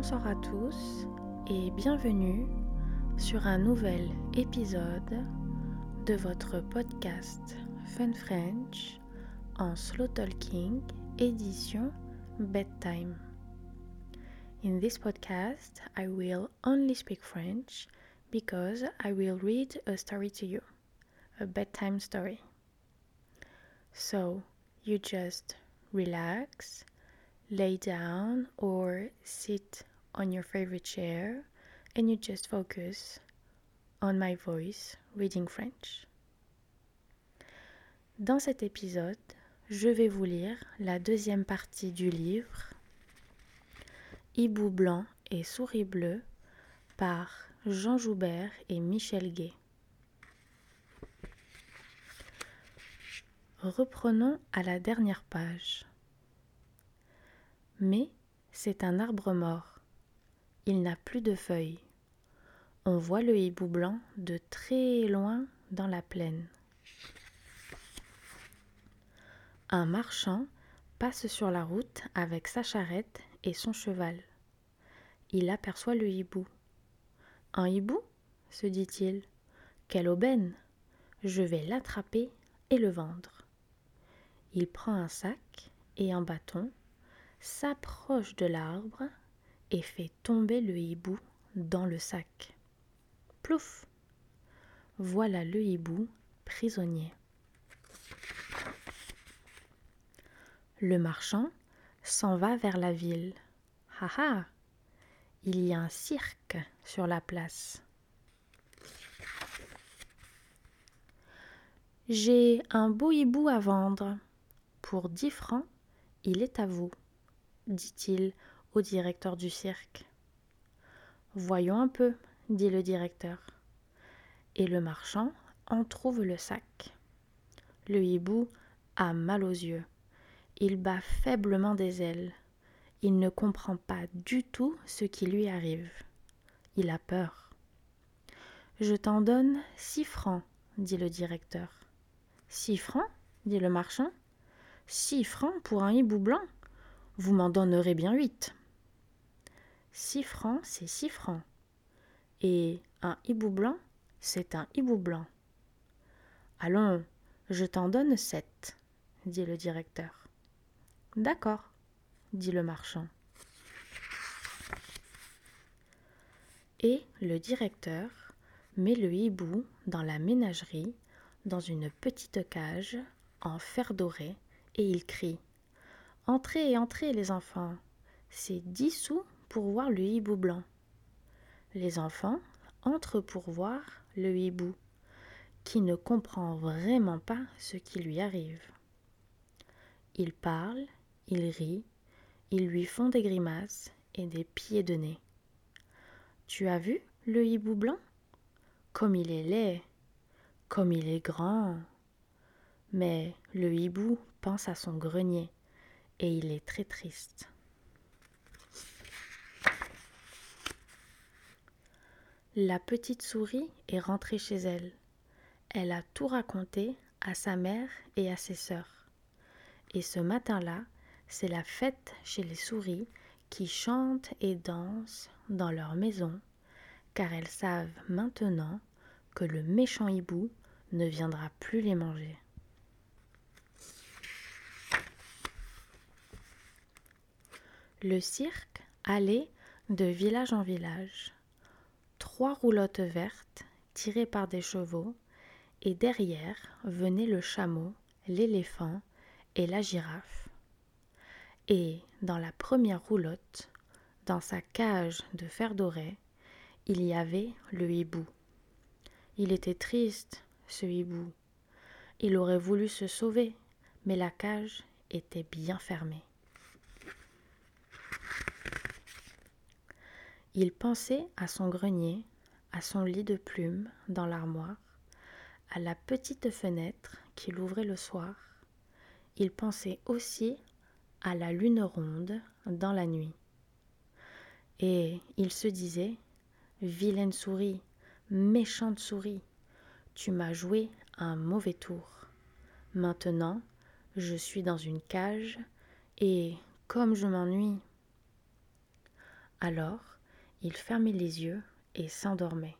Bonsoir à tous et bienvenue sur un nouvel épisode de votre podcast Fun French en slow talking édition bedtime. In this podcast, I will only speak French because I will read a story to you, a bedtime story. So you just relax, lay down, or sit on your favorite chair and you just focus on my voice reading French. Dans cet épisode, je vais vous lire la deuxième partie du livre Hibou blanc et souris bleue par Jean Joubert et Michel Gay. Reprenons à la dernière page. Mais c'est un arbre mort. Il n'a plus de feuilles. On voit le hibou blanc de très loin dans la plaine. Un marchand passe sur la route avec sa charrette et son cheval. Il aperçoit le hibou. Un hibou? se dit-il. Quelle aubaine Je vais l'attraper et le vendre. Il prend un sac et un bâton, s'approche de l'arbre et fait tomber le hibou dans le sac. Plouf Voilà le hibou prisonnier. Le marchand s'en va vers la ville. Ha ha Il y a un cirque sur la place. J'ai un beau hibou à vendre. Pour dix francs, il est à vous, dit-il au directeur du cirque. Voyons un peu, dit le directeur. Et le marchand en trouve le sac. Le hibou a mal aux yeux. Il bat faiblement des ailes. Il ne comprend pas du tout ce qui lui arrive. Il a peur. Je t'en donne six francs, dit le directeur. Six francs? dit le marchand. Six francs pour un hibou blanc Vous m'en donnerez bien huit. Six francs, c'est six francs. Et un hibou blanc, c'est un hibou blanc. Allons, je t'en donne sept, dit le directeur. D'accord, dit le marchand. Et le directeur met le hibou dans la ménagerie, dans une petite cage en fer doré et il crie Entrez, entrez, les enfants. C'est dix sous pour voir le hibou blanc. Les enfants entrent pour voir le hibou, qui ne comprend vraiment pas ce qui lui arrive. Il parle, il rit, ils lui font des grimaces et des pieds de nez. Tu as vu le hibou blanc? Comme il est laid, comme il est grand. Mais le hibou pense à son grenier et il est très triste. La petite souris est rentrée chez elle. Elle a tout raconté à sa mère et à ses sœurs. Et ce matin-là, c'est la fête chez les souris qui chantent et dansent dans leur maison, car elles savent maintenant que le méchant hibou ne viendra plus les manger. Le cirque allait de village en village. Trois roulottes vertes tirées par des chevaux, et derrière venaient le chameau, l'éléphant et la girafe. Et dans la première roulotte, dans sa cage de fer doré, il y avait le hibou. Il était triste, ce hibou. Il aurait voulu se sauver, mais la cage était bien fermée. Il pensait à son grenier, à son lit de plumes dans l'armoire, à la petite fenêtre qu'il ouvrait le soir. Il pensait aussi à la lune ronde dans la nuit. Et il se disait Vilaine souris, méchante souris, tu m'as joué un mauvais tour. Maintenant, je suis dans une cage et comme je m'ennuie. Alors, il fermait les yeux et s'endormait.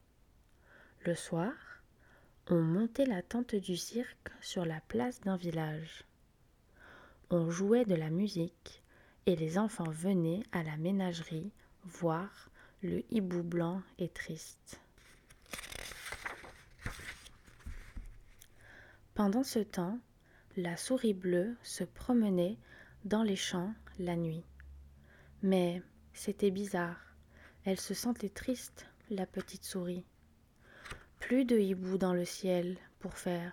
Le soir, on montait la tente du cirque sur la place d'un village. On jouait de la musique et les enfants venaient à la ménagerie voir le hibou blanc et triste. Pendant ce temps, la souris bleue se promenait dans les champs la nuit. Mais c'était bizarre. Elle se sentait triste, la petite souris. Plus de hibou dans le ciel pour faire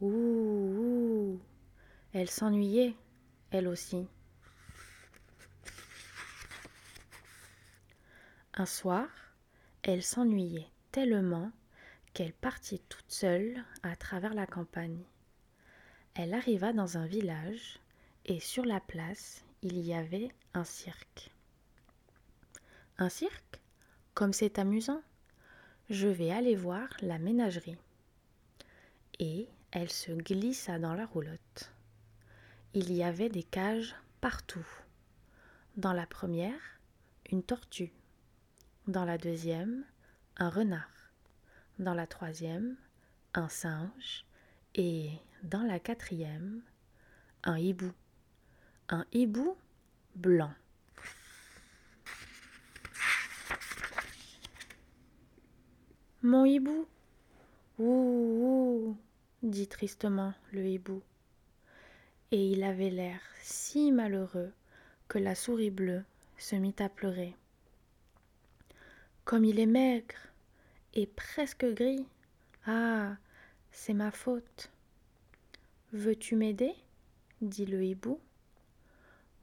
ouh ouh. Elle s'ennuyait, elle aussi. Un soir, elle s'ennuyait tellement qu'elle partit toute seule à travers la campagne. Elle arriva dans un village et sur la place il y avait un cirque. Un cirque? Comme c'est amusant. Je vais aller voir la ménagerie. Et elle se glissa dans la roulotte. Il y avait des cages partout. Dans la première, une tortue. Dans la deuxième, un renard. Dans la troisième, un singe. Et dans la quatrième, un hibou. Un hibou blanc. Mon hibou Ouh, ouh dit tristement le hibou. Et il avait l'air si malheureux que la souris bleue se mit à pleurer. Comme il est maigre et presque gris. Ah, c'est ma faute. Veux-tu m'aider? dit le hibou.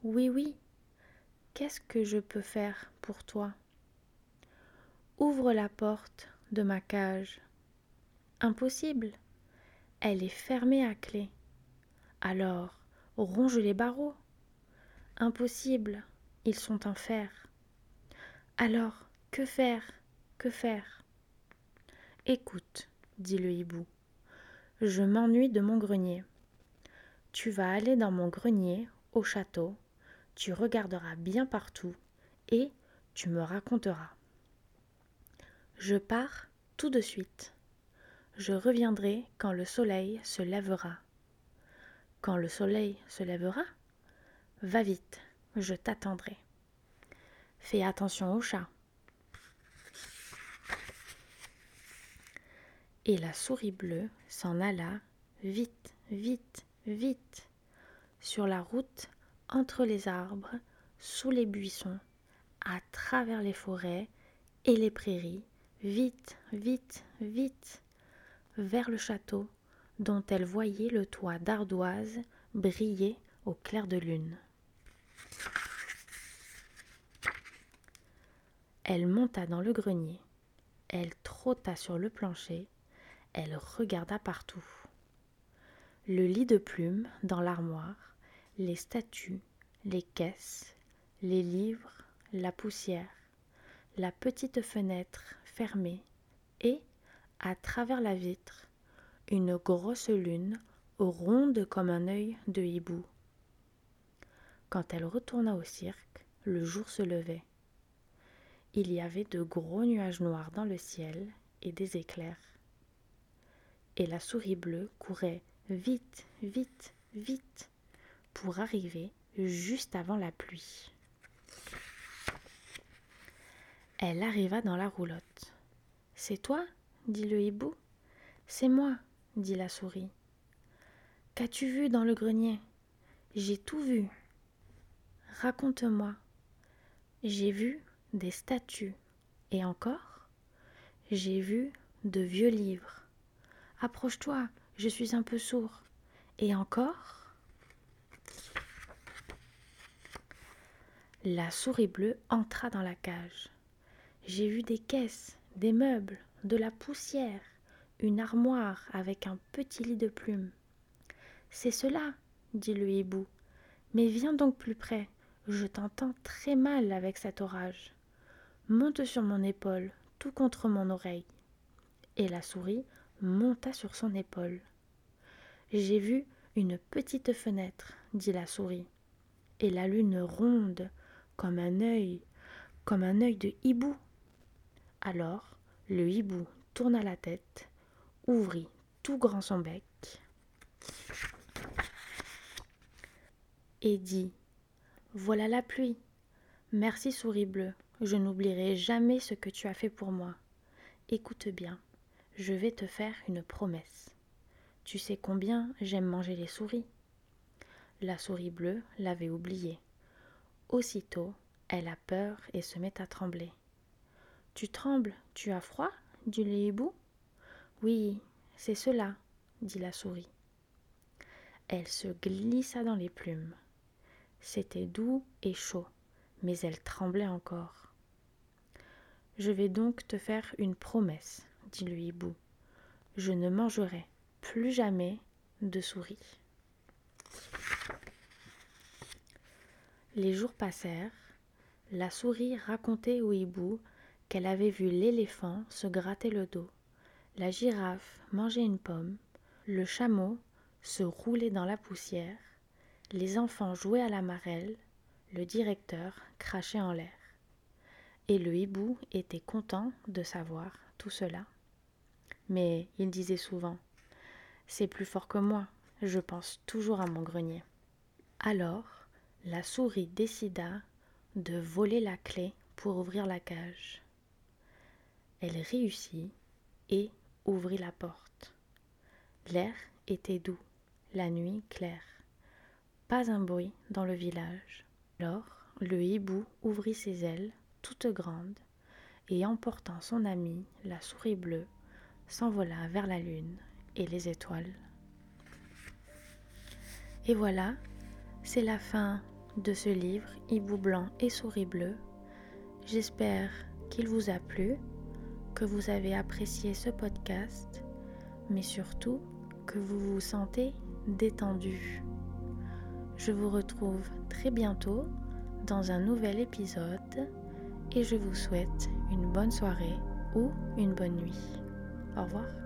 Oui, oui. Qu'est-ce que je peux faire pour toi? Ouvre la porte de ma cage. Impossible. Elle est fermée à clé. Alors, ronge les barreaux. Impossible. Ils sont en fer. Alors, que faire? Que faire? Écoute, dit le hibou, je m'ennuie de mon grenier. Tu vas aller dans mon grenier, au château, tu regarderas bien partout, et tu me raconteras. Je pars tout de suite. Je reviendrai quand le soleil se lèvera. Quand le soleil se lèvera, va vite, je t'attendrai. Fais attention au chat. Et la souris bleue s'en alla vite, vite, vite, sur la route, entre les arbres, sous les buissons, à travers les forêts et les prairies, vite, vite, vite, vers le château dont elle voyait le toit d'ardoise briller au clair de lune. Elle monta dans le grenier, elle trotta sur le plancher, elle regarda partout. Le lit de plumes dans l'armoire, les statues, les caisses, les livres, la poussière, la petite fenêtre fermée et, à travers la vitre, une grosse lune ronde comme un œil de hibou. Quand elle retourna au cirque, le jour se levait. Il y avait de gros nuages noirs dans le ciel et des éclairs et la souris bleue courait vite, vite, vite pour arriver juste avant la pluie. Elle arriva dans la roulotte. C'est toi? dit le hibou. C'est moi, dit la souris. Qu'as-tu vu dans le grenier J'ai tout vu. Raconte-moi. J'ai vu des statues. Et encore J'ai vu de vieux livres. Approche-toi, je suis un peu sourd. Et encore La souris bleue entra dans la cage. J'ai vu des caisses, des meubles, de la poussière, une armoire avec un petit lit de plumes. C'est cela, dit le hibou. Mais viens donc plus près, je t'entends très mal avec cet orage. Monte sur mon épaule, tout contre mon oreille. Et la souris monta sur son épaule. J'ai vu une petite fenêtre, dit la souris, et la lune ronde, comme un œil, comme un œil de hibou. Alors le hibou tourna la tête, ouvrit tout grand son bec et dit Voilà la pluie. Merci, souris bleue, je n'oublierai jamais ce que tu as fait pour moi. Écoute bien, je vais te faire une promesse. Tu sais combien j'aime manger les souris. La souris bleue l'avait oublié. Aussitôt, elle a peur et se met à trembler. Tu trembles, tu as froid dit le hibou. Oui, c'est cela, dit la souris. Elle se glissa dans les plumes. C'était doux et chaud, mais elle tremblait encore. Je vais donc te faire une promesse, dit le hibou. Je ne mangerai plus jamais de souris. Les jours passèrent. La souris racontait au hibou qu'elle avait vu l'éléphant se gratter le dos, la girafe manger une pomme, le chameau se rouler dans la poussière, les enfants jouaient à la marelle, le directeur crachait en l'air. Et le hibou était content de savoir tout cela. Mais il disait souvent C'est plus fort que moi, je pense toujours à mon grenier. Alors, la souris décida de voler la clé pour ouvrir la cage. Elle réussit et ouvrit la porte. L'air était doux, la nuit claire. Pas un bruit dans le village. Alors le hibou ouvrit ses ailes, toutes grandes, et emportant son ami, la souris bleue, s'envola vers la lune et les étoiles. Et voilà, c'est la fin de ce livre Hibou blanc et souris bleue. J'espère qu'il vous a plu, que vous avez apprécié ce podcast, mais surtout que vous vous sentez détendu. Je vous retrouve très bientôt dans un nouvel épisode et je vous souhaite une bonne soirée ou une bonne nuit. Au revoir.